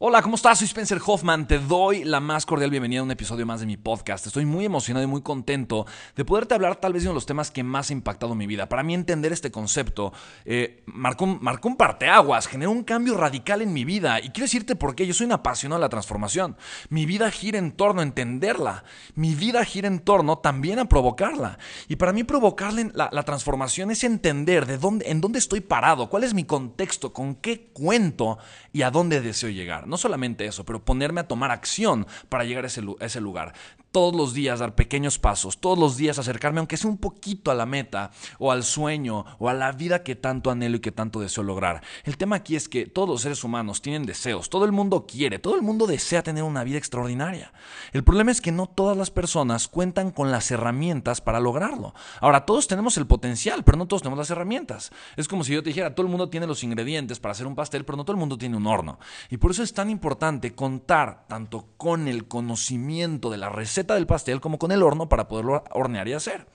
Hola, ¿cómo estás? Soy Spencer Hoffman. Te doy la más cordial bienvenida a un episodio más de mi podcast. Estoy muy emocionado y muy contento de poderte hablar tal vez de uno de los temas que más ha impactado mi vida. Para mí entender este concepto eh, marcó, un parteaguas, generó un cambio radical en mi vida. Y quiero decirte por qué. Yo soy un apasionado de la transformación. Mi vida gira en torno a entenderla. Mi vida gira en torno también a provocarla. Y para mí provocarla la, la transformación es entender de dónde, en dónde estoy parado, cuál es mi contexto, con qué cuento y a dónde deseo llegar. No solamente eso, pero ponerme a tomar acción para llegar a ese, lugar. Todos los días dar pequeños pasos, todos los días acercarme, aunque sea un poquito a la meta, o al sueño, o a la vida que tanto anhelo y que tanto deseo lograr. El tema aquí es que todos los seres humanos tienen deseos, todo el mundo quiere, todo el mundo desea tener una vida extraordinaria. El problema es que no todas las personas cuentan con las herramientas para lograrlo. Ahora, todos tenemos el potencial, pero no todos tenemos las herramientas. Es como si yo te dijera, todo el mundo tiene los ingredientes para hacer un pastel, pero no todo el mundo tiene un horno. Y por eso es tan importante contar tanto con el conocimiento de la receta del pastel como con el horno para poderlo hornear y hacer.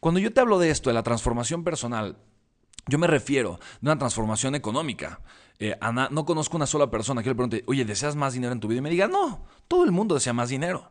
Cuando yo te hablo de esto, de la transformación personal, yo me refiero de una transformación económica. Eh, Ana, no conozco una sola persona que le pregunte, oye, ¿deseas más dinero en tu vida? Y me diga, no, todo el mundo desea más dinero.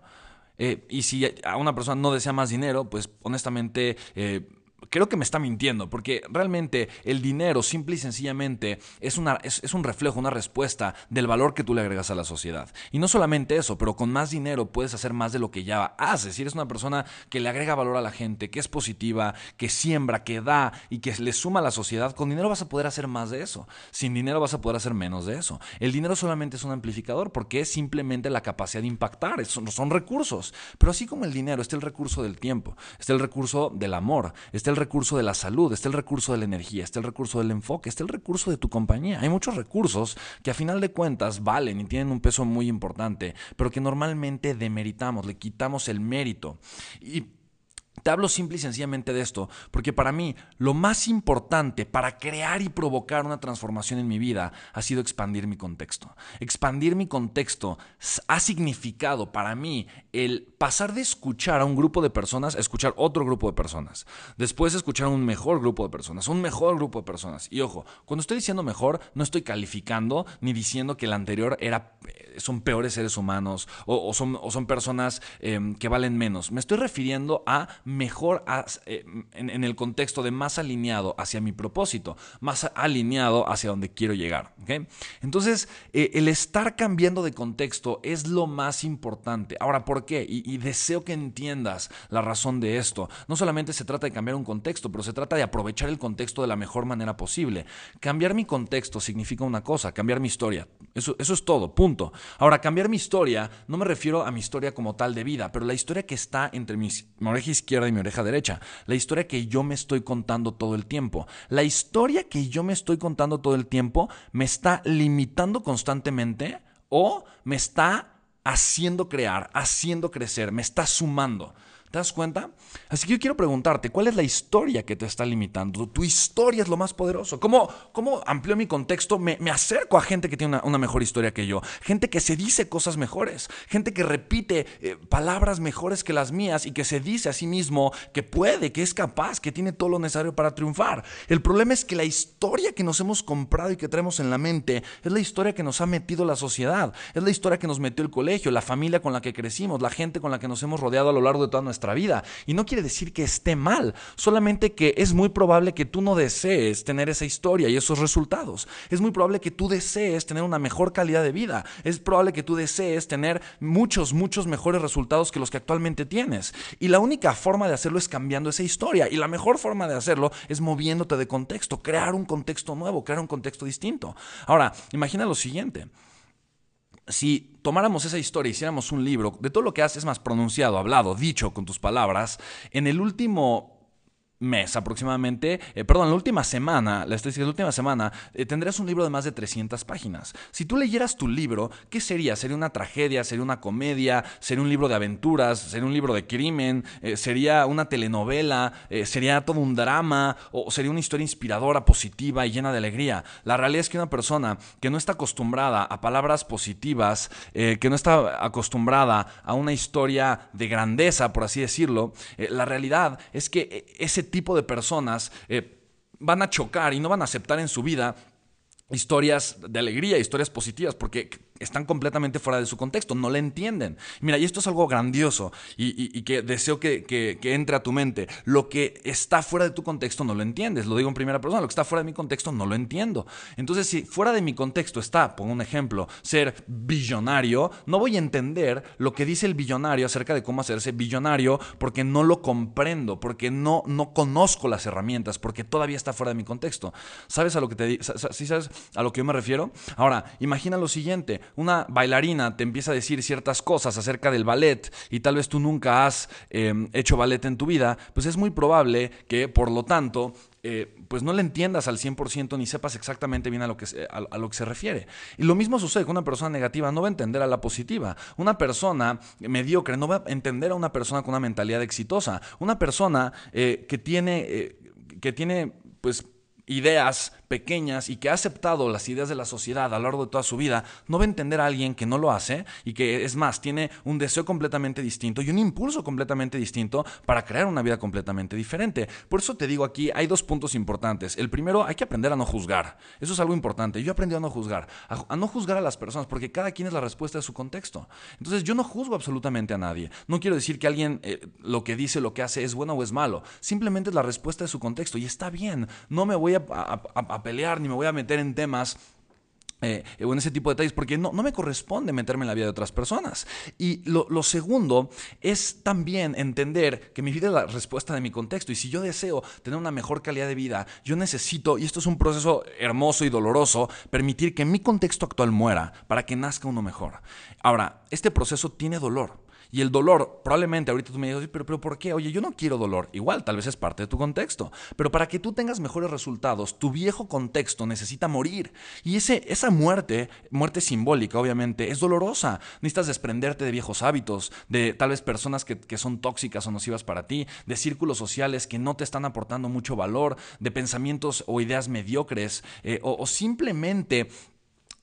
Eh, y si a una persona no desea más dinero, pues honestamente eh, creo que me está mintiendo, porque realmente el dinero simple y sencillamente es, una, es, un reflejo, una respuesta del valor que tú le agregas a la sociedad. Y no solamente eso, pero con más dinero puedes hacer más de lo que ya haces. Si eres una persona que le agrega valor a la gente, que es positiva, que siembra, que da y que le suma a la sociedad, con dinero vas a poder hacer más de eso. Sin dinero vas a poder hacer menos de eso. El dinero solamente es un amplificador porque es simplemente la capacidad de impactar, son, son recursos. Pero así como el dinero, está el recurso del tiempo, está el recurso del amor, está el recurso de la salud, está el recurso de la energía, está el recurso del enfoque, está el recurso de tu compañía. Hay muchos recursos que a final de cuentas valen y tienen un peso muy importante, pero que normalmente demeritamos, le quitamos el mérito. Y te hablo simple y sencillamente de esto, porque para mí lo más importante para crear y provocar una transformación en mi vida ha sido expandir mi contexto. Expandir mi contexto ha significado para mí el pasar de escuchar a un grupo de personas a escuchar otro grupo de personas. Después escuchar a un mejor grupo de personas, un mejor grupo de personas. Y ojo, cuando estoy diciendo mejor, no estoy calificando ni diciendo que el anterior era, son peores seres humanos o, son, personas em, que valen menos. Me estoy refiriendo a mejor eh, en, el contexto de más alineado hacia mi propósito, más alineado hacia donde quiero llegar. Entonces, eh, el estar cambiando de contexto es lo más importante. Ahora, ¿por qué? Y, deseo que entiendas la razón de esto. No solamente se trata de cambiar un contexto, pero se trata de aprovechar el contexto de la mejor manera posible. Cambiar mi contexto significa una cosa, cambiar mi historia. Eso es todo, punto. Ahora, cambiar mi historia, no me refiero a mi historia como tal de vida, pero la historia que está entre mi oreja izquierda y mi oreja derecha. La historia que yo me estoy contando todo el tiempo. La historia que yo me estoy contando todo el tiempo me está limitando constantemente o me está haciendo crear, haciendo crecer, me está sumando. ¿Te das cuenta? Así que yo quiero preguntarte, ¿cuál es la historia que te está limitando? Tu historia es lo más poderoso. ¿Cómo, cómo amplio mi contexto? Me, acerco a gente que tiene una, mejor historia que yo. Gente que se dice cosas mejores. Gente que repite eh, palabras mejores que las mías y que se dice a sí mismo que puede, que es capaz, que tiene todo lo necesario para triunfar. El problema es que la historia que nos hemos comprado y que traemos en la mente es la historia que nos ha metido la sociedad. Es la historia que nos metió el colegio, la familia con la que crecimos, la gente con la que nos hemos rodeado a lo largo de toda nuestra vida. Y no quiere decir que esté mal, solamente que es muy probable que tú no desees tener esa historia y esos resultados. Es muy probable que tú desees tener una mejor calidad de vida. Es probable que tú desees tener muchos, muchos mejores resultados que los que actualmente tienes. Y la única forma de hacerlo es cambiando esa historia. Y la mejor forma de hacerlo es moviéndote de contexto, crear un contexto nuevo, crear un contexto distinto. Ahora, imagina lo siguiente si tomáramos esa historia hiciéramos un libro de todo lo que haces más pronunciado, hablado, dicho con tus palabras, en el último mes aproximadamente, eh, perdón, la última semana, la estadística la última semana, eh, un libro de más de 300 páginas. Si tú leyeras tu libro, ¿qué sería? ¿Sería una tragedia? ¿Sería una comedia? ¿Sería un libro de aventuras? ¿Sería un libro de crimen? Eh, ¿Sería una telenovela? ¿Sería todo un drama? ¿O sería una historia inspiradora, positiva y llena de alegría? La realidad es que una persona que no está acostumbrada a palabras positivas, que no está acostumbrada a una historia de grandeza, por así decirlo, la realidad es que ese tipo de personas eh, van a chocar y no van a aceptar en su vida historias de alegría, historias positivas, porque están completamente fuera de su contexto, no le entienden. Mira, y esto es algo grandioso y, que deseo que, entre a tu mente. Lo que está fuera de tu contexto no lo entiendes, lo digo en primera persona, lo que está fuera de mi contexto no lo entiendo. Entonces, si fuera de mi contexto está, pongo un ejemplo, ser billonario, no voy a entender lo que dice el billonario acerca de cómo hacerse billonario porque no lo comprendo, porque no, no conozco las herramientas, porque todavía está fuera de mi contexto. ¿Sabes a lo que te ¿Sí sabes a lo que yo me refiero? Ahora, imagina lo siguiente, una bailarina te empieza a decir ciertas cosas acerca del ballet y tal vez tú nunca has em, hecho ballet en tu vida, pues es muy probable que, por lo tanto, eh, pues no le entiendas al 100% ni sepas exactamente bien a lo, que se, a, lo que se refiere. Y lo mismo sucede con una persona negativa, no va a entender a la positiva. Una persona mediocre no va a entender a una persona con una mentalidad exitosa. Una persona eh, que tiene, eh, que tiene, pues, ideas pequeñas y que ha aceptado las ideas de la sociedad a lo largo de toda su vida, no va a entender a alguien que no lo hace y que es más, tiene un deseo completamente distinto y un impulso completamente distinto para crear una vida completamente diferente. Por eso te digo aquí, hay dos puntos importantes. El primero, hay que aprender a no juzgar. Eso es algo importante. Yo aprendí a no juzgar, a, no juzgar a las personas porque cada quien es la respuesta de su contexto. Entonces yo no juzgo absolutamente a nadie. No quiero decir que alguien eh, lo que dice, lo que hace es bueno o es malo. Simplemente es la respuesta de su contexto y está bien. No me voy a a, pelear ni me voy a meter en temas eh, o en ese tipo de detalles, porque no, no, me corresponde meterme en la vida de otras personas. Y lo, segundo es también entender que mi vida es la respuesta de mi contexto. Y si yo deseo tener una mejor calidad de vida, yo necesito, y esto es un proceso hermoso y doloroso, permitir que mi contexto actual muera para que nazca uno mejor. Ahora, este proceso tiene dolor. Y el dolor, probablemente ahorita tú me digas, pero, pero ¿por qué? Oye, yo no quiero dolor. Igual, tal vez es parte de tu contexto. Pero para que tú tengas mejores resultados, tu viejo contexto necesita morir. Y ese, esa muerte, muerte simbólica, obviamente, es dolorosa. Necesitas desprenderte de viejos hábitos, de tal vez personas que, son tóxicas o nocivas para ti, de círculos sociales que no te están aportando mucho valor, de pensamientos o ideas mediocres, eh, o simplemente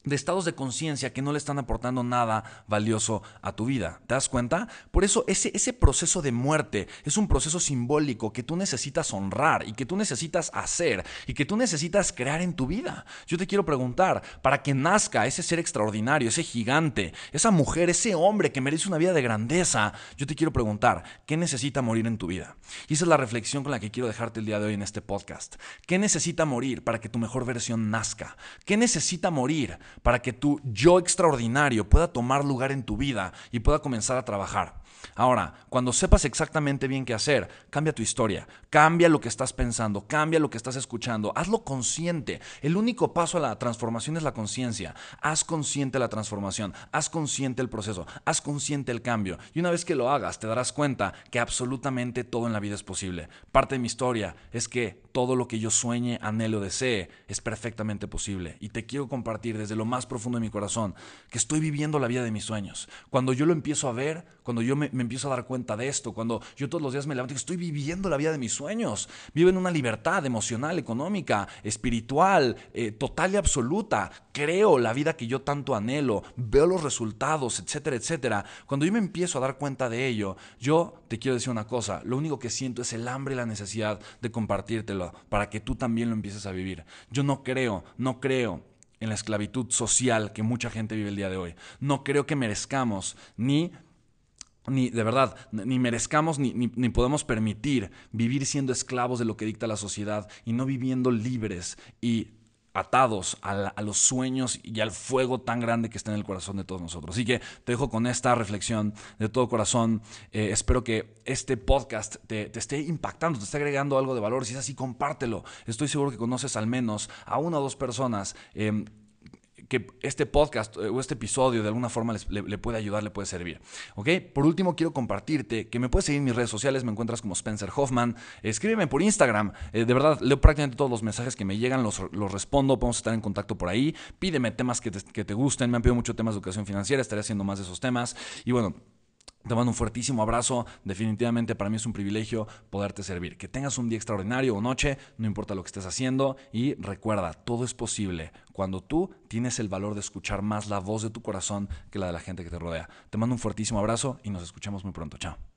de estados de conciencia que no le están aportando nada valioso a tu vida. ¿Te das cuenta? Por eso ese, ese proceso de muerte es un proceso simbólico que tú necesitas honrar y que tú necesitas hacer y que tú necesitas crear en tu vida. Yo te quiero preguntar, para que nazca ese ser extraordinario, ese gigante, esa mujer, ese hombre que merece una vida de grandeza, yo te quiero preguntar, ¿qué necesita morir en tu vida? Y esa es la reflexión con la que quiero dejarte el día de hoy en este podcast. ¿Qué necesita morir para que tu mejor versión nazca? ¿Qué necesita morir? Para que tu yo extraordinario pueda tomar lugar en tu vida y pueda comenzar a trabajar. Ahora, cuando sepas exactamente bien qué hacer, cambia tu historia, cambia lo que estás pensando, cambia lo que estás escuchando, hazlo consciente. El único paso a la transformación es la conciencia. Haz consciente la transformación, haz consciente el proceso, haz consciente el cambio. Y una vez que lo hagas, te darás cuenta que absolutamente todo en la vida es posible. Parte de mi historia es que todo lo que yo sueñe, anhelo, desee es perfectamente posible. Y te quiero compartir desde lo más profundo de mi corazón que estoy viviendo la vida de mis sueños. Cuando yo lo empiezo a ver, cuando yo me, empiezo a dar cuenta de esto, cuando yo todos los días me levanto y estoy viviendo la vida de mis sueños. Vivo en una libertad emocional, económica, espiritual, eh, total y absoluta. Creo la vida que yo tanto anhelo, veo los resultados, etcétera, etcétera. Cuando yo me empiezo a dar cuenta de ello, yo te quiero decir una cosa, lo único que siento es el hambre y la necesidad de compartírtelo para que tú también lo empieces a vivir. Yo no creo, no creo en la esclavitud social que mucha gente vive el día de hoy. No creo que merezcamos ni ni de verdad, ni merezcamos ni, ni, podemos permitir vivir siendo esclavos de lo que dicta la sociedad y no viviendo libres y atados a, los sueños y al fuego tan grande que está en el corazón de todos nosotros. Así que te dejo con esta reflexión de todo corazón. Eh, espero que este podcast te, esté impactando, te esté agregando algo de valor. Si es así, compártelo. Estoy seguro que conoces al menos a una o dos personas. Eh, que este podcast eh, o este episodio de alguna forma le, puede ayudar, le puede servir. ¿Ok? Por último, quiero compartirte que me puedes seguir en mis redes sociales, me encuentras como Spencer Hoffman. Escríbeme por Instagram. Eh, de verdad, leo prácticamente todos los mensajes que me llegan, los, los respondo, podemos estar en contacto por ahí. Pídeme temas que que te gusten. Me han pedido mucho temas de educación financiera, estaré haciendo más de esos temas. Y bueno, te mando un fuertísimo abrazo. Definitivamente para mí es un privilegio poderte servir. Que tengas un día extraordinario o noche, no importa lo que estés haciendo. Y recuerda, todo es posible cuando tú tienes el valor de escuchar más la voz de tu corazón que la de la gente que te rodea. Te mando un fuertísimo abrazo y nos escuchamos muy pronto. Chao.